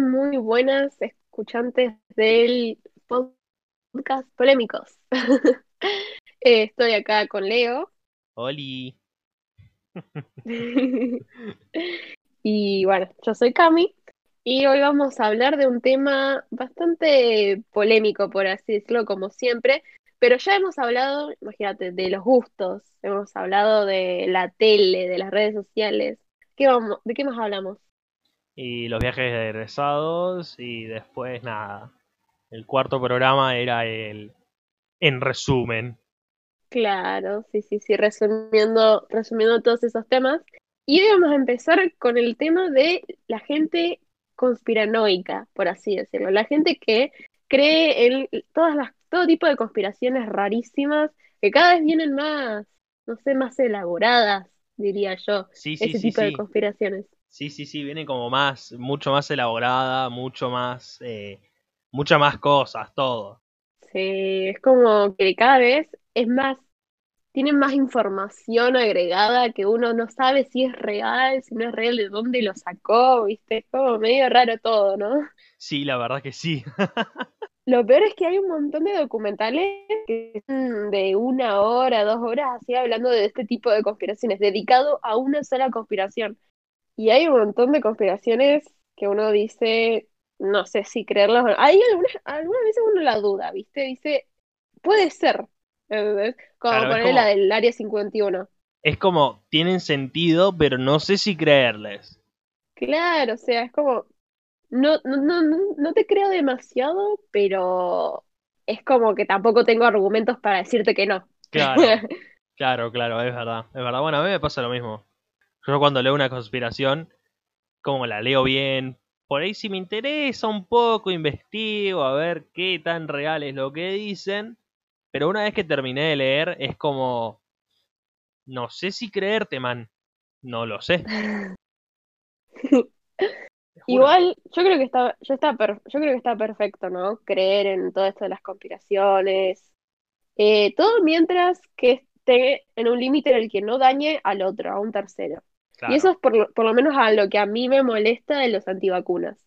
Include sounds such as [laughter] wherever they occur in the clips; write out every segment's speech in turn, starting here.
Muy buenas escuchantes del podcast Polémicos. [laughs] Eh, Estoy acá con Leo Oli. [laughs] y bueno, yo soy Cami y hoy vamos a hablar de un tema bastante polémico, por así decirlo, como siempre, pero ya hemos hablado, imagínate, de los gustos, hemos hablado de la tele, de las redes sociales. ¿Qué vamos, ¿De qué más hablamos? Y los viajes de egresados y después nada. El cuarto programa era el en resumen. Claro, sí, sí, sí, resumiendo, resumiendo todos esos temas. Y hoy vamos a empezar con el tema de la gente conspiranoica, por así decirlo. La gente que cree en todas las, todo tipo de conspiraciones rarísimas, que cada vez vienen más, no sé, más elaboradas, diría yo, Sí, sí, ese sí, tipo de conspiraciones. Sí, sí, sí, viene como más, mucho más elaborada, mucho más, eh, muchas más cosas, todo. Sí, es como que cada vez es más, tienen más información agregada que uno no sabe si es real, si no es real, de dónde lo sacó, ¿viste? Es como medio raro todo, ¿no? Sí, la verdad que sí. [laughs] Lo peor es que hay un montón de documentales que son de una hora, dos horas, así hablando de este tipo de conspiraciones, dedicado a una sola conspiración. Y hay un montón de conspiraciones que uno dice, no sé si creerlas o no. Hay algunas, algunas veces uno la duda, ¿viste? Dice, puede ser. ¿entendés? Como Claro, poner la del Área 51. es como, tienen sentido, pero no sé si creerles. Claro, o sea, es como, no, no, no, no, no te creo demasiado, pero es como que tampoco tengo argumentos para decirte que no. Claro, [laughs] claro, claro, es verdad, es verdad. Bueno, a mí me pasa lo mismo. Yo cuando leo una conspiración, como la leo bien, por ahí si me interesa un poco, investigo a ver qué tan real es lo que dicen, pero una vez que terminé de leer es como, no sé si creerte, man, no lo sé. [laughs] Igual, yo creo que está, yo está per- yo creo que está perfecto, ¿no? Creer en todo esto de las conspiraciones. Eh, todo mientras que esté en un límite en el que no dañe al otro, a un tercero. Y eso es por, lo- por lo menos a lo que a mí me molesta de los antivacunas.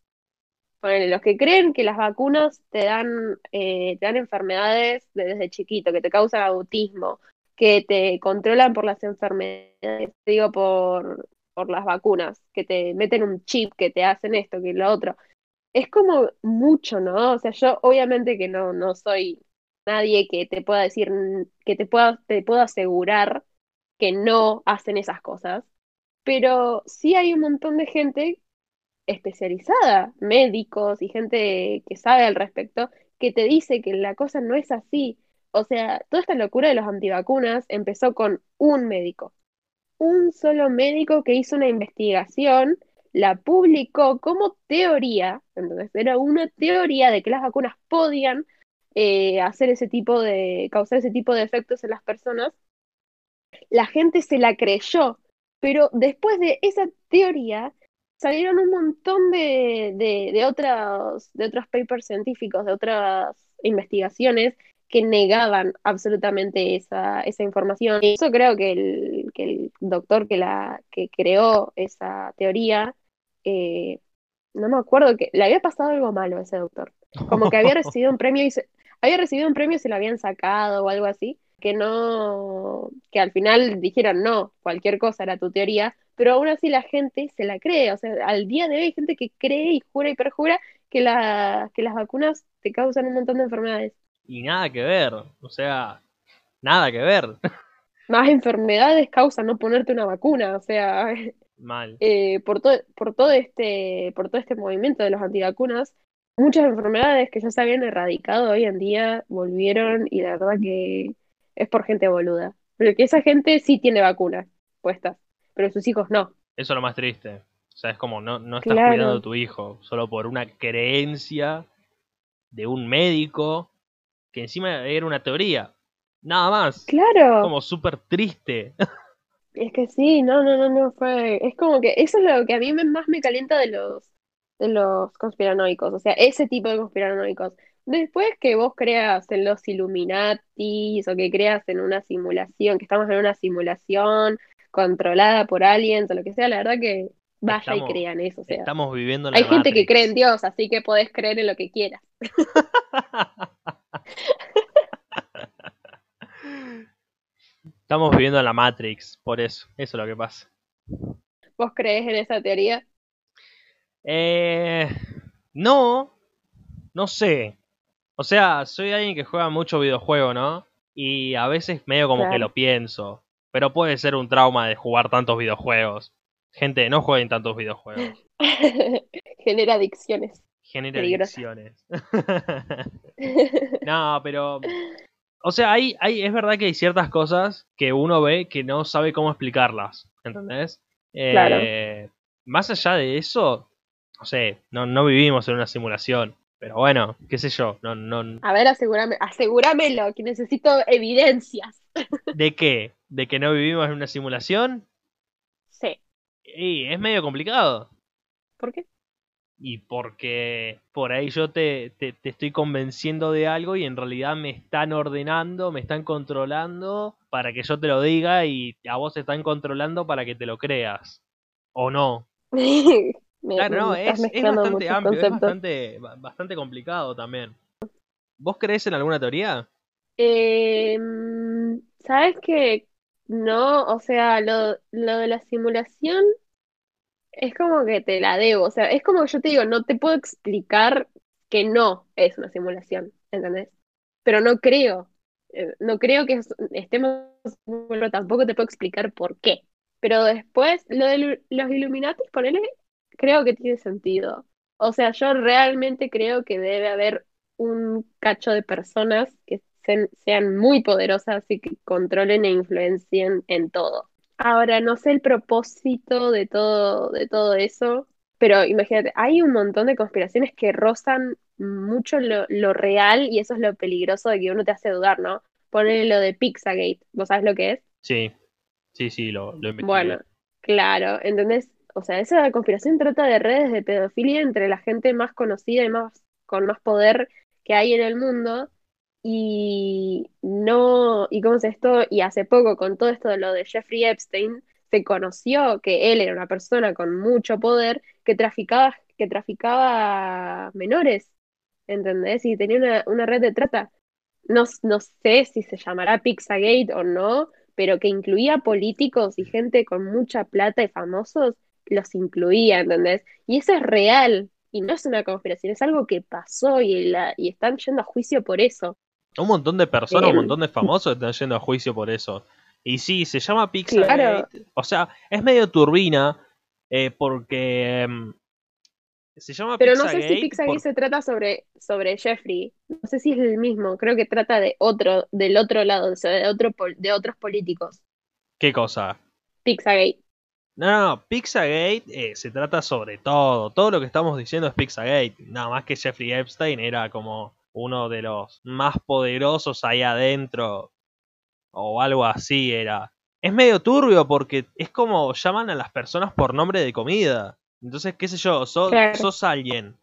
Ponele, los que creen que las vacunas te dan, eh, te dan enfermedades de- desde chiquito, que te causan autismo, que te controlan por las enfermedades, digo, por, por las vacunas, que te meten un chip, que te hacen esto, que lo otro. Es como mucho, ¿no? O sea, yo obviamente que no, no soy nadie que te pueda decir, que te pueda, te puedo asegurar que no hacen esas cosas, pero sí hay un montón de gente especializada, médicos y gente que sabe al respecto, que te dice que la cosa no es así. O sea, toda esta locura de los antivacunas empezó con un médico, un solo médico que hizo una investigación, la publicó como teoría, entonces era una teoría de que las vacunas podían eh, hacer ese tipo de, causar ese tipo de efectos en las personas, la gente se la creyó, pero después de esa teoría salieron un montón de, de, de otros, de otros papers científicos, de otras investigaciones que negaban absolutamente esa, esa información. Y eso creo que el, que el doctor que, la, que creó esa teoría, eh, no me acuerdo que le había pasado algo malo a ese doctor. Como que había [laughs] recibido un premio y se, había recibido un premio y se lo habían sacado o algo así que no, que al final dijeron no, cualquier cosa era tu teoría, pero aún así la gente se la cree, o sea, al día de hoy hay gente que cree y jura y perjura que, la, que las vacunas te causan un montón de enfermedades. y nada que ver, o sea, nada que ver, [laughs] Más enfermedades causan no ponerte una vacuna, o sea, mal. [laughs] eh, por todo, por todo este, por todo este movimiento de los antivacunas, muchas enfermedades que ya se habían erradicado hoy en día volvieron y la verdad que es por gente boluda. Porque esa gente sí tiene vacunas puestas, pero sus hijos no. Eso es lo más triste. O sea, es como no, no estás cuidando a tu hijo solo por una creencia de un médico que encima era una teoría. Nada más. claro. Como súper triste. [laughs] Es que sí, no, no, no, no fue. Es como que eso es lo que a mí más me calienta de los, de los conspiranoicos, o sea, ese tipo de conspiranoicos. Después que vos creas en los Illuminatis o que creas en una simulación, que estamos en una simulación controlada por aliens o lo que sea, la verdad que vaya Estamos- y crea en eso. O sea, Estamos viviendo en la hay gente que cree en Dios, así que podés creer en lo que quieras. [laughs] Estamos viviendo en la Matrix, por eso. Eso es lo que pasa. ¿Vos crees en esa teoría? Eh, no, no sé. O sea, soy alguien que juega mucho videojuego, ¿no? Y a veces medio como que lo pienso. Pero puede ser un trauma de jugar tantos videojuegos. Gente, no jueguen tantos videojuegos. [laughs] Genera adicciones. Genera adicciones. [laughs] no, pero. O sea, hay, hay, es verdad que hay ciertas cosas que uno ve que no sabe cómo explicarlas. ¿Entendés? Eh, Claro. Más allá de eso, no sé, no, no vivimos en una simulación. Pero bueno, qué sé yo, no, no, A ver, asegúrame, asegúramelo, que necesito evidencias. [laughs] ¿de qué? ¿De que no vivimos en una simulación? Sí. Y es medio complicado. ¿Por qué? Y porque por ahí yo te, te, te estoy convenciendo de algo y en realidad me están ordenando, me están controlando para que yo te lo diga y a vos te están controlando para que te lo creas. ¿O no? [laughs] Me- Claro, no, estás es, es bastante amplio, es bastante, ba- bastante complicado también. ¿Vos crees en alguna teoría? Eh, mm, ¿sabes qué? No, o sea, lo, lo de la simulación es como que te la debo. O sea, es como yo te digo, no te puedo explicar que no es una simulación, ¿entendés? Pero no creo, eh, no creo que es- estemos, pero tampoco te puedo explicar por qué. Pero después, lo de los Illuminati, ponele, creo que tiene sentido. O sea, yo realmente creo que debe haber un cacho de personas que se- sean muy poderosas y que controlen e influencien en todo. Ahora, no sé el propósito de todo, de todo eso, pero imagínate, hay un montón de conspiraciones que rozan mucho lo, lo real y eso es lo peligroso de que uno te hace dudar, ¿no? Ponerle lo de Pizzagate, ¿vos sabés lo que es? Sí, sí, sí, lo, lo investigué. Bueno, claro, ¿entendés? O sea, esa conspiración trata de redes de pedofilia entre la gente más conocida y más con más poder que hay en el mundo. Y no, y cómo es esto, y hace poco con todo esto de lo de Jeffrey Epstein, se conoció que él era una persona con mucho poder que traficaba, que traficaba menores, ¿entendés? Y tenía una, una red de trata. No, no sé si se llamará Pizzagate o no, pero que incluía políticos y gente con mucha plata y famosos, los incluía, ¿entendés? Y eso es real, y no es una conspiración, es algo que pasó y, la, y están yendo a juicio por eso. Un montón de personas, un Em. montón de [laughs] famosos están yendo a juicio por eso. Y sí, se llama Pizzagate. Claro. O sea, es medio turbina eh, porque em, se llama Pero no sé si Pizzagate por- se trata sobre, sobre Jeffrey, no sé si es el mismo, creo que trata de otro, del otro lado, o sea, de, otro, pol- de otros políticos. ¿Qué cosa? Pizzagate. No, no, no, Pizzagate eh, se trata sobre todo. Todo lo que estamos diciendo es Pizzagate. Nada más que Jeffrey Epstein era como uno de los más poderosos ahí adentro. O algo así era. Es medio turbio porque es como llaman a las personas por nombre de comida. Entonces, qué sé yo, sos, Claro. sos alguien.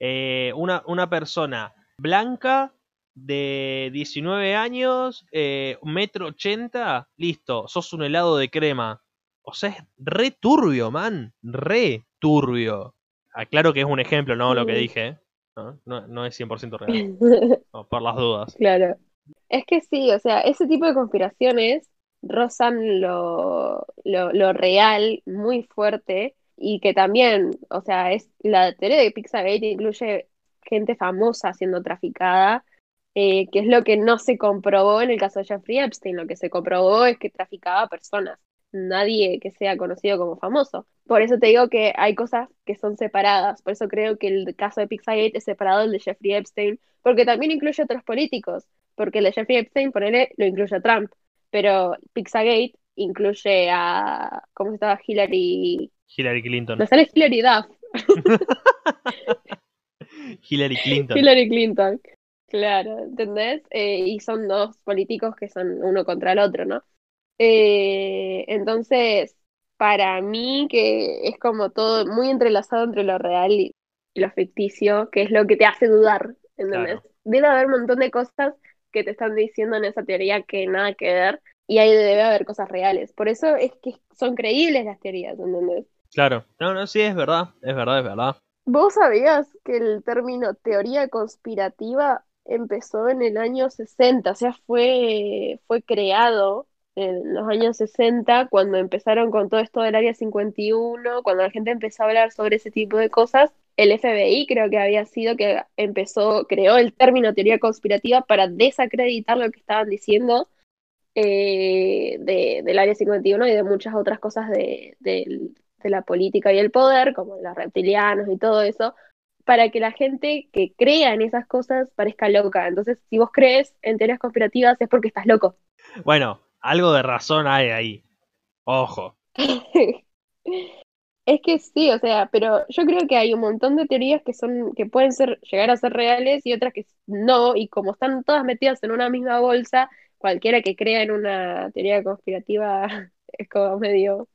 eh, una, una persona blanca de 19 años, eh, metro ochenta, listo, sos un helado de crema. O sea, es re turbio, man. Re turbio. Aclaro que es un ejemplo, no lo que dije. ¿eh? No, no, no es 100% real. [laughs] No, por las dudas. Claro. Es que sí, o sea, ese tipo de conspiraciones rozan lo, lo, lo real muy fuerte y que también, o sea, es la teoría de Pizzagate incluye gente famosa siendo traficada, eh, que es lo que no se comprobó en el caso de Jeffrey Epstein. Lo que se comprobó es que traficaba personas, nadie que sea conocido como famoso. Por eso te digo que hay cosas que son separadas. Por eso creo que el caso de Pizzagate es separado del de Jeffrey Epstein, porque también incluye otros políticos. Porque el de Jeffrey Epstein, ponele, lo incluye a Trump. Pero Pizzagate incluye a. ¿Cómo se estaba? Hillary. Hillary Clinton. No sale Hillary Duff. [laughs] Hillary Clinton. Hillary Clinton. Claro, ¿entendés? Eh, y son dos políticos que son uno contra el otro, ¿no? Eh, entonces, para mí que es como todo muy entrelazado entre lo real y lo ficticio, que es lo que te hace dudar, ¿entendés? Claro. Debe haber un montón de cosas que te están diciendo en esa teoría que nada que ver, y ahí debe haber cosas reales. Por eso es que son creíbles las teorías, ¿entendés? Claro. No, no, sí, es verdad, es verdad, es verdad. ¿Vos sabías que el término teoría conspirativa empezó en el año 60? O sea, fue, fue creado en los años 60 cuando empezaron con todo esto del Área 51, cuando la gente empezó a hablar sobre ese tipo de cosas. El FBI creo que había sido que empezó, creó el término teoría conspirativa para desacreditar lo que estaban diciendo eh, de, del Área 51 y de muchas otras cosas de, de- de la política y el poder, como los reptilianos y todo eso, para que la gente que crea en esas cosas parezca loca. Entonces, si vos crees en teorías conspirativas es porque estás loco. Bueno, algo de razón hay ahí. Ojo. [laughs] Es que sí, o sea, pero yo creo que hay un montón de teorías que son, que pueden ser, llegar a ser reales y otras que no, y como están todas metidas en una misma bolsa, cualquiera que crea en una teoría conspirativa [laughs] es como medio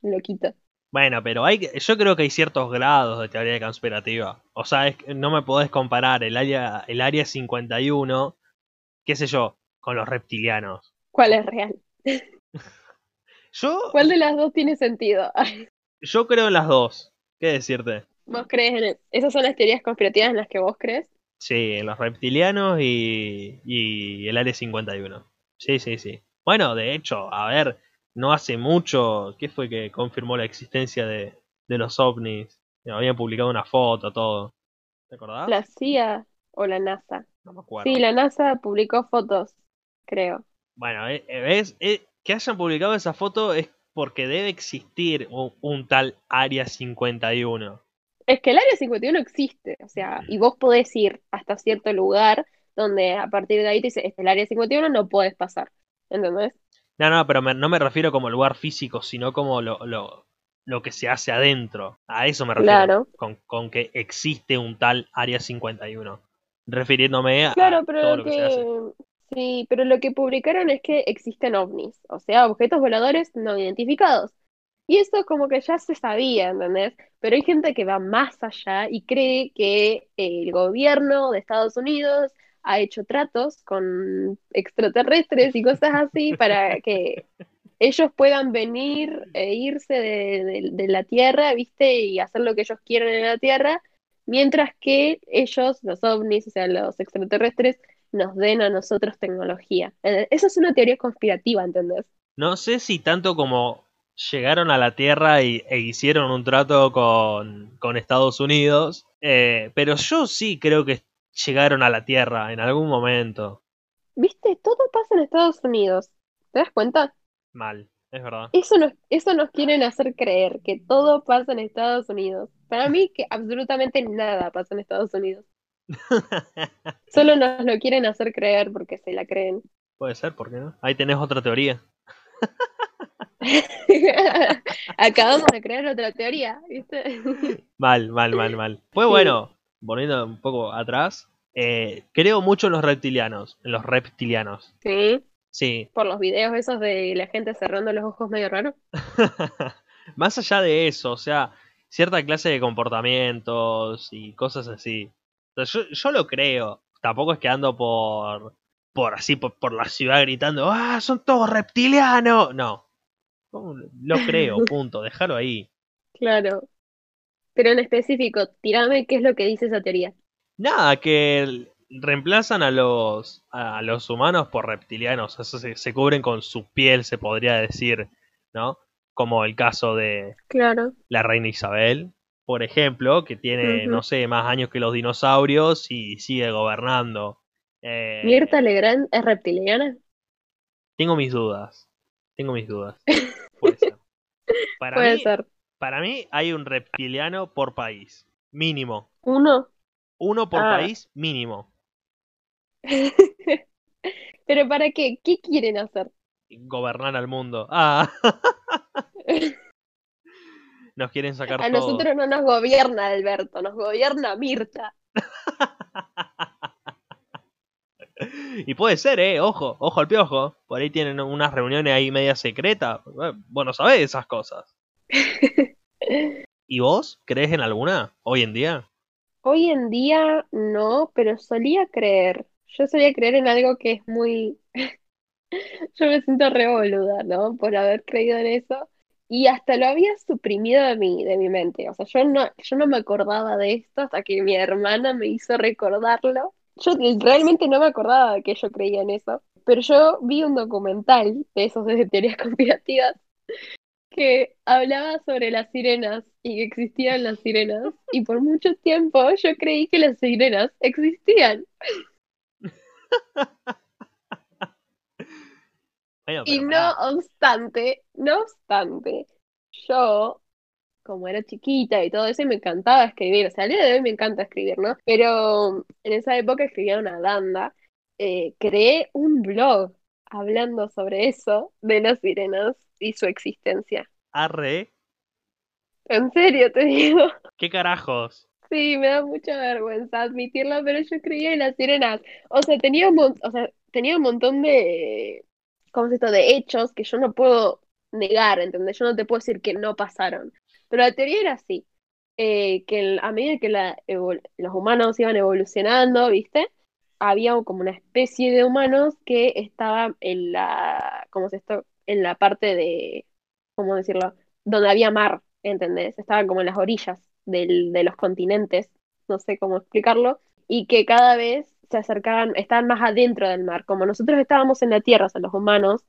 loquito. Bueno, pero hay, yo creo que hay ciertos grados de teoría conspirativa. O sea, es que no me podés comparar el área, el área 51, qué sé yo, con los reptilianos. ¿Cuál es real? Yo, ¿Cuál de las dos tiene sentido? yo creo en las dos. ¿Qué decirte? ¿Vos crees en el- ¿Esas son las teorías conspirativas en las que vos crees? Sí, en los reptilianos y, y el área 51. Sí, sí, sí. Bueno, de hecho, a ver, no hace mucho, ¿qué fue que confirmó la existencia de, de los ovnis? Habían publicado una foto, todo. ¿Te acordás? ¿La CIA o la NASA? No me acuerdo. Sí, la NASA publicó fotos, creo. Bueno, eh, eh, ¿ves? Eh, que hayan publicado esa foto es porque debe existir un, un tal Área 51. Es que el Área 51 existe, o sea, y vos podés ir hasta cierto lugar donde a partir de ahí te dice, este es el Área 51, no puedes pasar. ¿Entendés? No, no, pero me- no me refiero como lugar físico, sino como lo, lo, lo que se hace adentro. A eso me refiero. Claro. Con, con que existe un tal Área 51. Refiriéndome a, Claro, pero todo lo lo que se hace. Sí, pero lo que publicaron es que existen ovnis, o sea, objetos voladores no identificados. Y eso es como que ya se sabía, ¿entendés? Pero hay gente que va más allá y cree que el gobierno de Estados Unidos ha hecho tratos con extraterrestres y cosas así para que ellos puedan venir e irse de, de- de la Tierra, ¿viste? Y hacer lo que ellos quieran en la Tierra, mientras que ellos, los ovnis, o sea, los extraterrestres, nos den a nosotros tecnología. Eh, Esa es una teoría conspirativa, ¿entendés? No sé si tanto como llegaron a la Tierra y, e hicieron un trato con, con Estados Unidos, eh, pero yo sí creo que llegaron a la Tierra en algún momento. ¿Viste? Todo pasa en Estados Unidos. ¿Te das cuenta? Mal, es verdad. Eso nos, eso nos quieren hacer creer, que todo pasa en Estados Unidos. Para [laughs] mí, que absolutamente nada pasa en Estados Unidos. [laughs] Solo nos lo quieren hacer creer porque se la creen. Puede ser, ¿por qué no? Ahí tenés otra teoría. [laughs] Acabamos de crear otra teoría, ¿viste? Mal, mal, mal, mal. Pues bueno, volviendo un poco atrás, eh, creo mucho en los reptilianos, en los reptilianos. Sí, Sí, por los videos esos de la gente cerrando los ojos medio raro. [laughs] más allá de eso, o sea, cierta clase de comportamientos y cosas así. Yo, yo lo creo. Tampoco es que ando por, por así, por, por la ciudad gritando, ¡ah, son todos reptilianos! No. Lo creo, [laughs] punto, déjalo ahí. Claro. Pero en específico, tirame qué es lo que dice esa teoría. Nada, que reemplazan a los, a los humanos por reptilianos. Eso se, se cubren con su piel, se podría decir, ¿no? Como el caso de Claro. la reina Isabel, por ejemplo, que tiene, no sé, más años que los dinosaurios y sigue gobernando. Eh, ¿Mirta Legrand es reptiliana? Tengo mis dudas. Tengo mis dudas. [laughs] Puede ser. Para, Puede mí, ser. para mí hay un reptiliano por país. Mínimo. Uno. Uno por Ah. país, mínimo. [laughs] ¿Pero para qué? ¿Qué quieren hacer? Gobernar al mundo. Ah. [laughs] Nos quieren sacar A todo. nosotros no nos gobierna Alberto, nos gobierna Mirta. [laughs] Y puede ser, eh, ojo, ojo al piojo. Por ahí tienen unas reuniones ahí media secretas. Eh, Vos no sabés esas cosas. [laughs] ¿Y vos crees en alguna hoy en día? Hoy en día no, pero solía creer. Yo solía creer en algo que es muy... [laughs] Yo me siento re boluda, ¿no? Por haber creído en eso. Y hasta lo había suprimido de mi, de mi mente. O sea, yo no, yo no me acordaba de esto hasta que mi hermana me hizo recordarlo. Yo realmente no me acordaba de que yo creía en eso, pero yo vi un documental de esos de teorías [laughs] conspirativas que hablaba sobre las sirenas y que existían las sirenas. Y por mucho tiempo yo creí que las sirenas existían. [laughs] y no obstante, no obstante, yo, como era chiquita y todo eso, me encantaba escribir. O sea, al día de hoy me encanta escribir, ¿no? Pero en esa época escribía una banda. Eh, creé un blog hablando sobre eso, de las sirenas y su existencia. Arre. En serio, te digo. [laughs] ¿Qué carajos? Sí, me da mucha vergüenza admitirlo, pero yo creía en las sirenas. O sea, tenía un, o sea, tenía un montón de, ¿cómo es esto? De hechos que yo no puedo negar, ¿entendés? Yo no te puedo decir que no pasaron. Pero la teoría era así, eh, que a medida que la, los humanos iban evolucionando, ¿viste? Había como una especie de humanos que estaba en la, ¿cómo es esto? En la parte de, ¿cómo decirlo? Donde había mar, ¿entendés? Estaban como en las orillas del, de los continentes, no sé cómo explicarlo, y que cada vez se acercaban, estaban más adentro del mar. Como nosotros estábamos en la tierra, o sea, los humanos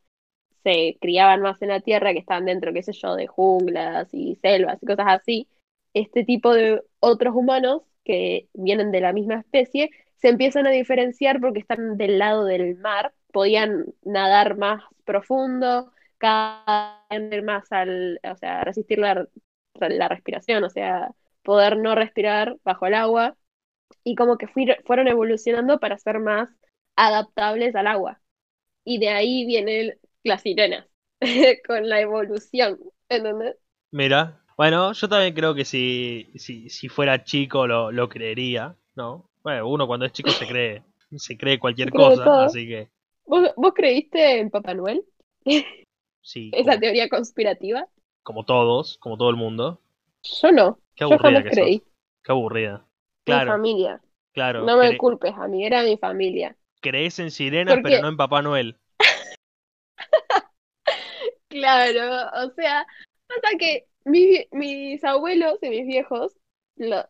se criaban más en la tierra, que estaban dentro, qué sé yo, de junglas y selvas y cosas así, este tipo de otros humanos que vienen de la misma especie se empiezan a diferenciar porque están del lado del mar, podían nadar más profundo, cada vez más al, o sea, resistir la, la respiración, o sea, poder no respirar bajo el agua y como que fueron evolucionando para ser más adaptables al agua. Y de ahí vienen las sirenas, [laughs] con la evolución, ¿entendés? Mira, bueno, yo también creo que si, si, si fuera chico lo, lo creería, ¿no? Bueno, uno cuando es chico se cree, [laughs] se cree cualquier cosa, así que... ¿Vos, ¿Vos, creíste en Papá Noel? Sí. [laughs] ¿Esa teoría conspirativa? Como todos, como todo el mundo. Yo no. Qué aburrida yo jamás creí. Qué aburrida. Claro. Mi familia. Claro. No me culpes, a mí era mi familia. Crees en sirenas, pero no en Papá Noel. [laughs] claro, o sea, pasa que mis abuelos y mis viejos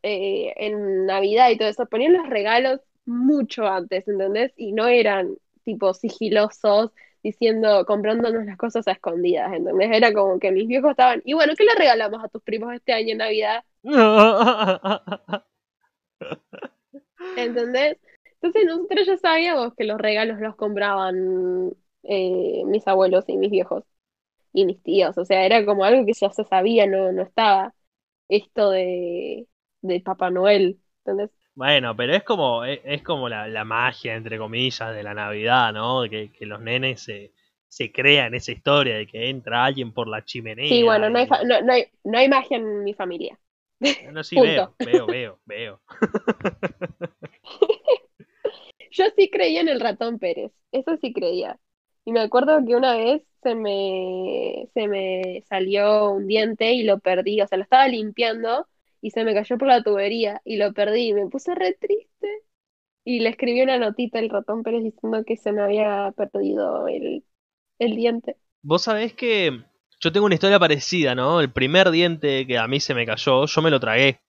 eh, en Navidad y todo eso ponían los regalos mucho antes, ¿entendés? Y no eran tipo sigilosos diciendo, comprándonos las cosas a escondidas, ¿entendés? Era como que mis viejos estaban, y bueno, ¿qué le regalamos a tus primos este año en Navidad? [laughs] ¿Entendés? Entonces nosotros ya sabíamos que los regalos los compraban eh, mis abuelos y mis viejos y mis tíos, o sea, era como algo que ya se sabía, no, no estaba esto de, de Papá Noel, ¿entendés? Bueno, pero es como, es, como la, magia, entre comillas, de la Navidad, ¿no? Que, que los nenes se, se crean esa historia de que entra alguien por la chimenea. Sí, bueno, no, hay, no, no, hay, no hay magia en mi familia. No, sí, veo, veo, veo, veo. [laughs] Yo sí creía en el ratón Pérez, eso sí creía. Y me acuerdo que una vez se me, se me salió un diente y lo perdí, o sea, lo estaba limpiando y se me cayó por la tubería y lo perdí y me puse re triste. Y le escribí una notita al ratón Pérez diciendo que se me había perdido el, el diente. Vos sabés que yo tengo una historia parecida, ¿no? El primer diente que a mí se me cayó, yo me lo tragué.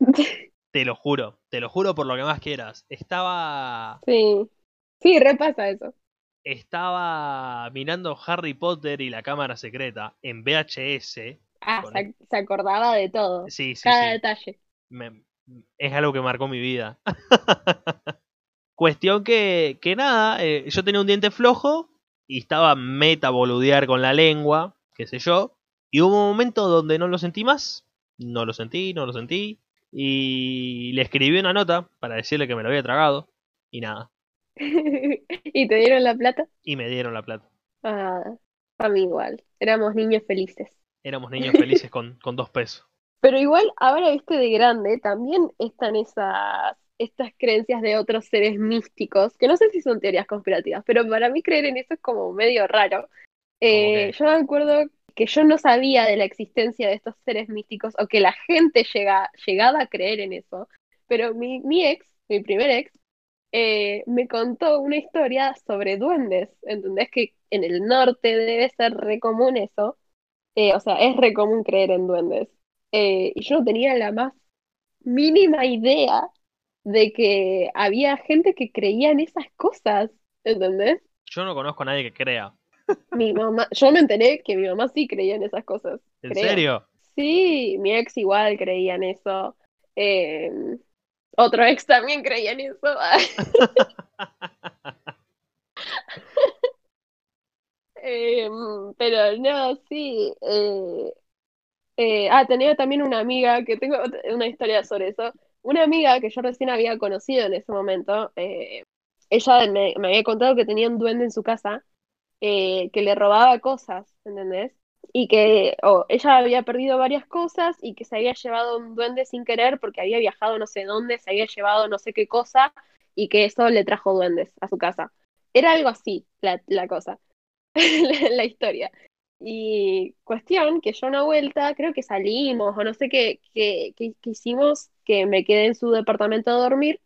[laughs] te lo juro, te lo juro por lo que más quieras. Estaba... Sí, sí, repasa eso. Estaba mirando Harry Potter y la cámara secreta en VHS Ah, se, acordaba de todo. Sí, sí. Cada detalle. es algo que marcó mi vida. [laughs] Cuestión que, que nada, eh, yo tenía un diente flojo y estaba meta boludear con la lengua, qué sé yo. Y hubo un momento donde no lo sentí más. No lo sentí, no lo sentí. Y le escribí una nota para decirle que me lo había tragado. Y nada. [laughs] ¿Y te dieron la plata? Y me dieron la plata. Ah, a mí igual. Éramos niños felices éramos niños felices con, [laughs] con dos pesos. Pero igual, ahora este de grande, también están esas, estas creencias de otros seres místicos, que no sé si son teorías conspirativas, pero para mí creer en eso es como medio raro. Eh, yo me acuerdo que yo no sabía de la existencia de estos seres místicos o que la gente llega, llegaba a creer en eso, pero mi, mi ex, mi primer ex, eh, me contó una historia sobre duendes, ¿entendés? Que en el norte debe ser re común eso, Eh, o sea, es re común creer en duendes. Eh, y yo no tenía la más mínima idea de que había gente que creía en esas cosas, ¿entendés? Yo no conozco a nadie que crea. Mi mamá, yo me enteré que mi mamá sí creía en esas cosas. ¿En creo. serio? Sí, mi ex igual creía en eso. Eh, otro ex también creía en eso. [laughs] Eh, pero no, sí. eh, eh, ah, tenía también una amiga, que tengo una historia sobre eso. Una amiga que yo recién había conocido en ese momento, eh, ella me, me había contado que tenía un duende en su casa, eh, que le robaba cosas, ¿entendés? Y que o ella había perdido varias cosas y que se había llevado un duende sin querer porque había viajado no sé dónde, se había llevado no sé qué cosa y que eso le trajo duendes a su casa. Era algo así la, la cosa, [laughs] la, historia. Y cuestión que yo una vuelta, creo que salimos o no sé qué, qué, qué- qué hicimos, que me quedé en su departamento a dormir,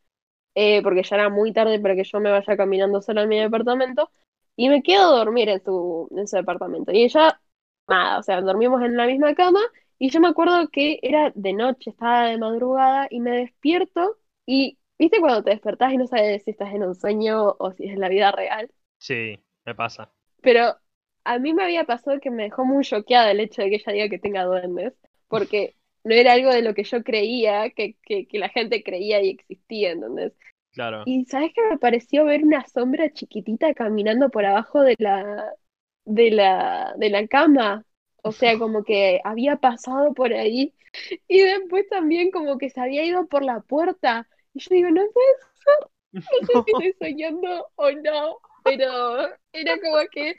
eh, porque ya era muy tarde para que yo me vaya caminando sola en mi departamento, y me quedo a dormir en su, en su departamento. Y ella, nada, o sea, dormimos en la misma cama, y yo me acuerdo que era de noche, estaba de madrugada, y me despierto, y ¿viste cuando te despertás y no sabes si estás en un sueño o si es la vida real? Sí, me pasa. Pero a mí me había pasado que me dejó muy choqueada el hecho de que ella diga que tenga duendes, porque no era algo de lo que yo creía que, que, que la gente creía y existía, ¿entendés? Claro. Y ¿sabes qué me pareció ver una sombra chiquitita caminando por abajo de la, de la, de la cama? O sea, [laughs] como que había pasado por ahí y después también como que se había ido por la puerta. Y yo digo, no puede no sé si [laughs] estoy soñando o no, pero era como que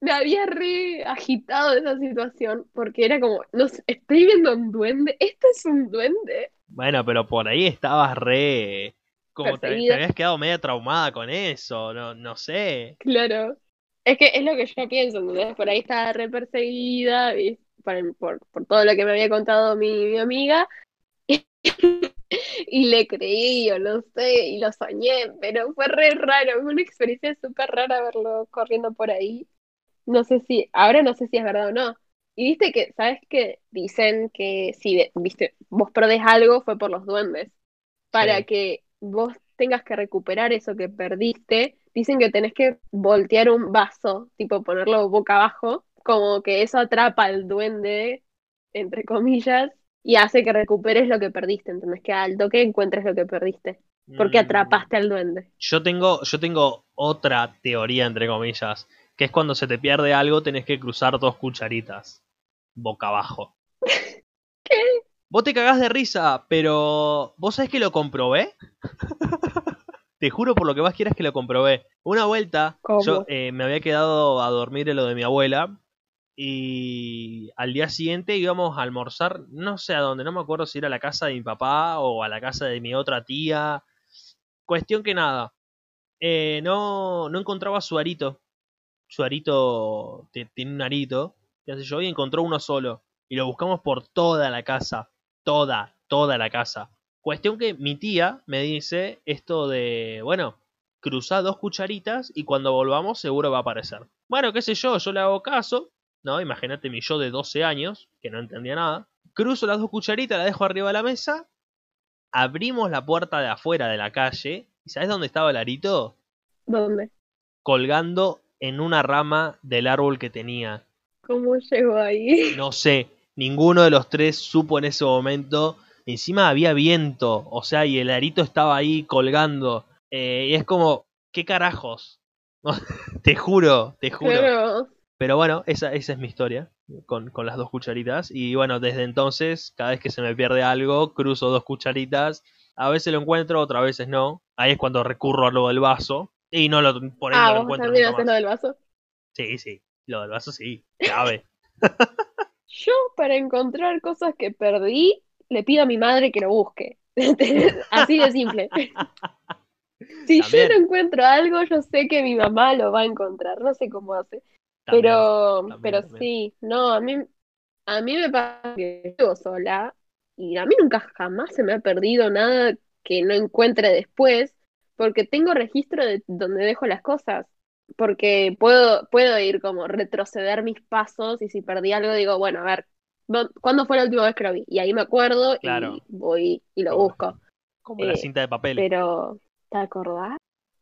me había re agitado esa situación porque era como, no sé, estoy viendo un duende, esto es un duende. Bueno, pero por ahí estabas re... Como te, habías quedado media traumada con eso, no, no sé. Claro. Es que es lo que yo pienso, ¿entendés? Por ahí estaba re perseguida y por, por, por todo lo que me había contado mi, mi amiga. [laughs] Y le creí, o no sé, y lo soñé, pero fue re raro, fue una experiencia súper rara verlo corriendo por ahí. No sé si, ahora no sé si es verdad o no. Y viste que, ¿sabes qué? Dicen que si, viste, vos perdés algo fue por los duendes. Para Sí. que vos tengas que recuperar eso que perdiste, dicen que tenés que voltear un vaso, tipo ponerlo boca abajo, como que eso atrapa al duende, entre comillas, y hace que recuperes lo que perdiste, ¿entendés? Que al toque encuentres lo que perdiste, porque Mm, atrapaste al duende. Yo tengo, yo tengo otra teoría, entre comillas, que es cuando se te pierde algo tenés que cruzar dos cucharitas, boca abajo. [laughs] ¿Qué? Vos te cagás de risa, pero ¿vos sabés que lo comprobé? [laughs] Te juro por lo que más quieras que lo comprobé. Una vuelta, ¿Cómo? yo eh, me había quedado a dormir en lo de mi abuela y al día siguiente íbamos a almorzar, no sé a dónde, no me acuerdo si era a la casa de mi papá o a la casa de mi otra tía. Cuestión que nada, eh, no, no encontraba su arito. Su arito tiene un arito, qué sé yo, y encontró uno solo. Y lo buscamos por toda la casa. Toda, toda la casa. Cuestión que mi tía me dice esto de, bueno, cruzá dos cucharitas y cuando volvamos seguro va a aparecer. Bueno, qué sé yo, yo le hago caso, ¿no? Imagínate mi yo de 12 años, que no entendía nada. Cruzo las dos cucharitas, la dejo arriba de la mesa, abrimos la puerta de afuera de la calle, ¿y sabes dónde estaba el arito? ¿Dónde? Colgando en una rama del árbol que tenía. ¿Cómo llegó ahí? No sé, ninguno de los tres supo en ese momento. Encima había viento, o sea, y el arito estaba ahí colgando. Eh, y es como, ¿qué carajos? [laughs] te juro, te juro. Pero, Pero bueno, esa, esa es mi historia con, con las dos cucharitas. Y bueno, desde entonces, cada vez que se me pierde algo, cruzo dos cucharitas. A veces lo encuentro, otras veces no. Ahí es cuando recurro a lo del vaso. Y no lo, por ahí no ah, lo vos encuentro también haces lo del vaso. Sí, sí, lo del vaso sí, clave. [laughs] Yo, para encontrar cosas que perdí, le pido a mi madre que lo busque. [laughs] Así de simple. [laughs] Si yo no encuentro algo, yo sé que mi mamá lo va a encontrar. No sé cómo hace. También. Pero, también, pero también. sí, no, a mí, a mí me pasa que vivo sola y a mí nunca jamás se me ha perdido nada que no encuentre después, porque tengo registro de donde dejo las cosas. Porque puedo, puedo ir como retroceder mis pasos y si perdí algo digo, bueno, a ver, ¿dó- ¿cuándo fue la última vez que lo vi? Y ahí me acuerdo Claro. y voy y lo Como- busco. Como la Eh, cinta de papel. Pero, ¿te acordás?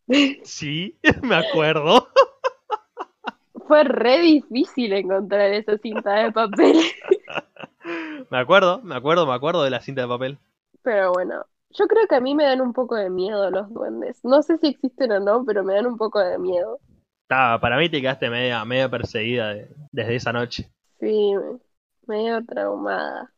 [laughs] Sí, [laughs] me acuerdo. [laughs] Fue re difícil encontrar esa cinta de papel. Me acuerdo, me acuerdo, me acuerdo de la cinta de papel. Pero bueno, yo creo que a mí me dan un poco de miedo los duendes. No sé si existen o no, pero me dan un poco de miedo. Para mí te quedaste media, media perseguida de- desde esa noche. Sí, me- medio traumada.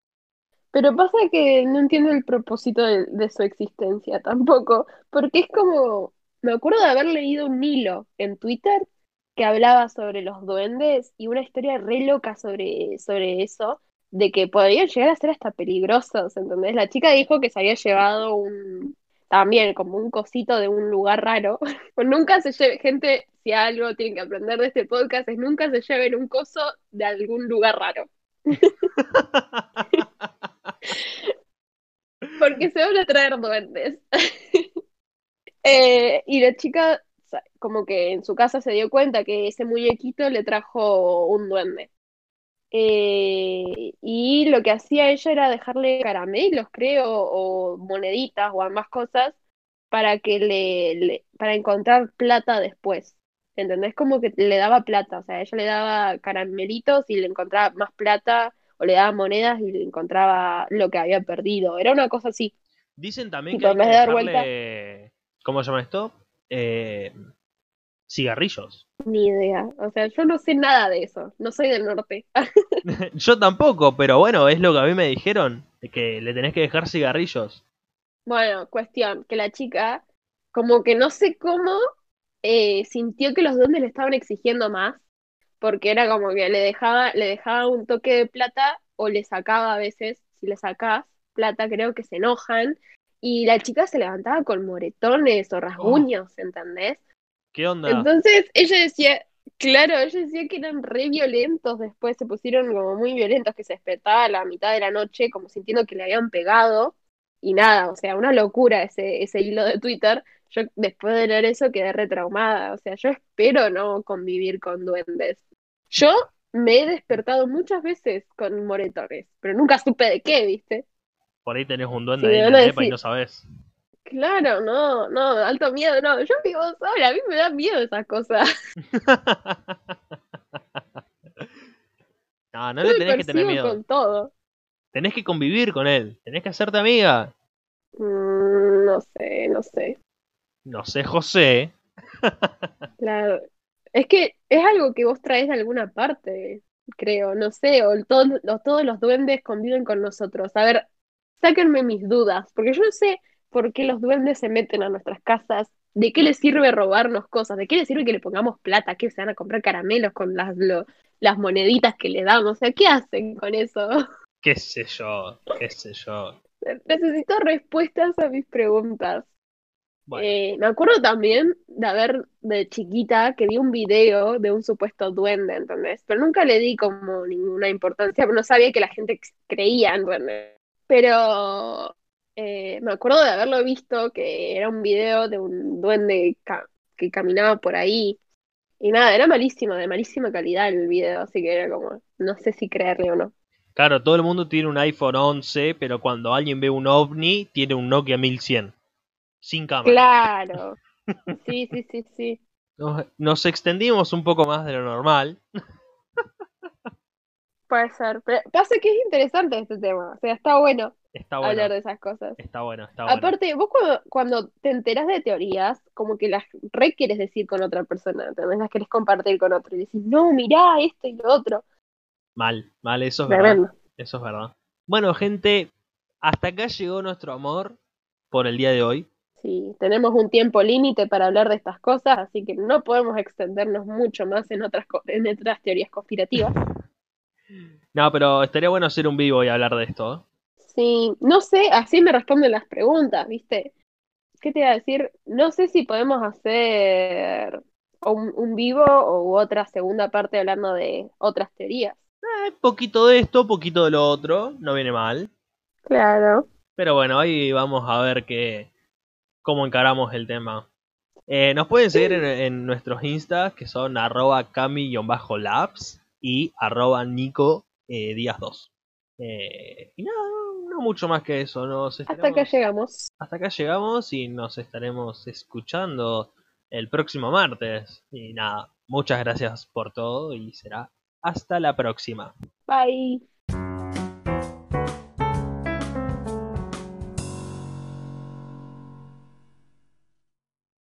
Pero pasa que no entiendo el propósito de, de su existencia tampoco, porque es como, me acuerdo de haber leído un hilo en Twitter que hablaba sobre los duendes y una historia re loca sobre, sobre eso, de que podrían llegar a ser hasta peligrosos, ¿entendés? La chica dijo que se había llevado un, también como un cosito de un lugar raro. [laughs] Pues nunca se lleve, gente, si algo tienen que aprender de este podcast es nunca se lleven un coso de algún lugar raro. [laughs] Porque se van a traer duendes. [laughs] Eh, y la chica, como que en su casa se dio cuenta que ese muñequito le trajo un duende. Eh, y lo que hacía ella era dejarle caramelos, creo, o moneditas o ambas cosas para que le, le- para encontrar plata después. ¿Entendés? Como que le daba plata, o sea, ella le daba caramelitos y le encontraba más plata, o le daba monedas y le encontraba lo que había perdido. Era una cosa así. Dicen también que hay en que vez de. ¿Cómo se llama esto? Eh, cigarrillos. Ni idea. O sea, yo no sé nada de eso. No soy del norte. [laughs] [laughs] Yo tampoco, pero bueno, es lo que a mí me dijeron, que le tenés que dejar cigarrillos. Bueno, cuestión, que la chica, como que no sé cómo, eh, sintió que los duendes le estaban exigiendo más, porque era como que le dejaba, le dejaba un toque de plata o le sacaba a veces, si le sacás plata, creo que se enojan, y la chica se levantaba con moretones o rasguños, ¿entendés? ¿Qué onda? Entonces ella decía, claro, ella decía que eran re violentos después, se pusieron como muy violentos, que se despertaba a la mitad de la noche como sintiendo que le habían pegado y nada, o sea, una locura ese, ese hilo de Twitter. Yo después de leer eso quedé retraumada, o sea, yo espero no convivir con duendes. Yo me he despertado muchas veces con moretones, pero nunca supe de qué, ¿viste? Por ahí tenés un duende Sí, ahí en van a el depa y no sabés. Claro, no, no, alto miedo, no, yo vivo sola, a mí me da miedo esas cosas. [laughs] no, no Yo le tenés que tener miedo. con todo. Tenés que convivir con él. Tenés que hacerte amiga. Mm, no sé, no sé. No sé, José. [laughs] Claro. Es que es algo que vos traes de alguna parte, creo, no sé, o el- todos los, todos los duendes conviven con nosotros. A ver, sáquenme mis dudas, porque yo no sé por qué los duendes se meten a nuestras casas, de qué les sirve robarnos cosas, de qué les sirve que le pongamos plata, que se van a comprar caramelos con las, lo- las moneditas que le damos, o sea, ¿qué hacen con eso? [laughs] Qué sé yo, qué sé yo. Necesito respuestas a mis preguntas. Bueno, Eh, me acuerdo también de haber de chiquita que vi un video de un supuesto duende, ¿entendés? Pero nunca le di como ninguna importancia, no sabía que la gente creía en duendes. Pero eh, me acuerdo de haberlo visto, que era un video de un duende ca- que caminaba por ahí. Y nada, era malísimo, de malísima calidad el video, así que era como, no sé si creerle o no. claro, todo el mundo tiene un iPhone 11, pero cuando alguien ve un ovni, tiene un Nokia 1100. Sin cámara. Claro. [laughs] Sí, sí, sí, sí. Nos, nos extendimos un poco más de lo normal. Puede ser. Pero pasa que es interesante este tema. O sea, está bueno Está bueno. hablar de esas cosas. Está bueno, está bueno. Aparte, vos cuando, cuando te enterás de teorías, como que las re quieres decir con otra persona, ¿entendés? Las querés compartir con otro. Y decís, no, mirá esto y lo otro. Mal, mal, eso es verdad. Eso es verdad. Bueno, gente, hasta acá llegó nuestro amor por el día de hoy. Sí, tenemos un tiempo límite para hablar de estas cosas, así que no podemos extendernos mucho más en otras, en otras teorías conspirativas. [laughs] No, pero estaría bueno hacer un vivo y hablar de esto. ¿eh? Sí, no sé, así me responden las preguntas, ¿viste? ¿Qué te iba a decir? No sé si podemos hacer un, un vivo o otra segunda parte hablando de otras teorías. Eh, poquito de esto, poquito de lo otro, no viene mal. Claro. Pero bueno, ahí vamos a ver qué, cómo encaramos el tema. Eh, nos pueden seguir en, en nuestros Insta, que son arroba cami-labs y arroba nico eh, díaz 2. Eh, y nada, no, no mucho más que eso. Nos Hasta acá llegamos. hasta acá llegamos y nos estaremos escuchando el próximo martes. Y nada, muchas gracias por todo y será hasta la próxima. Bye.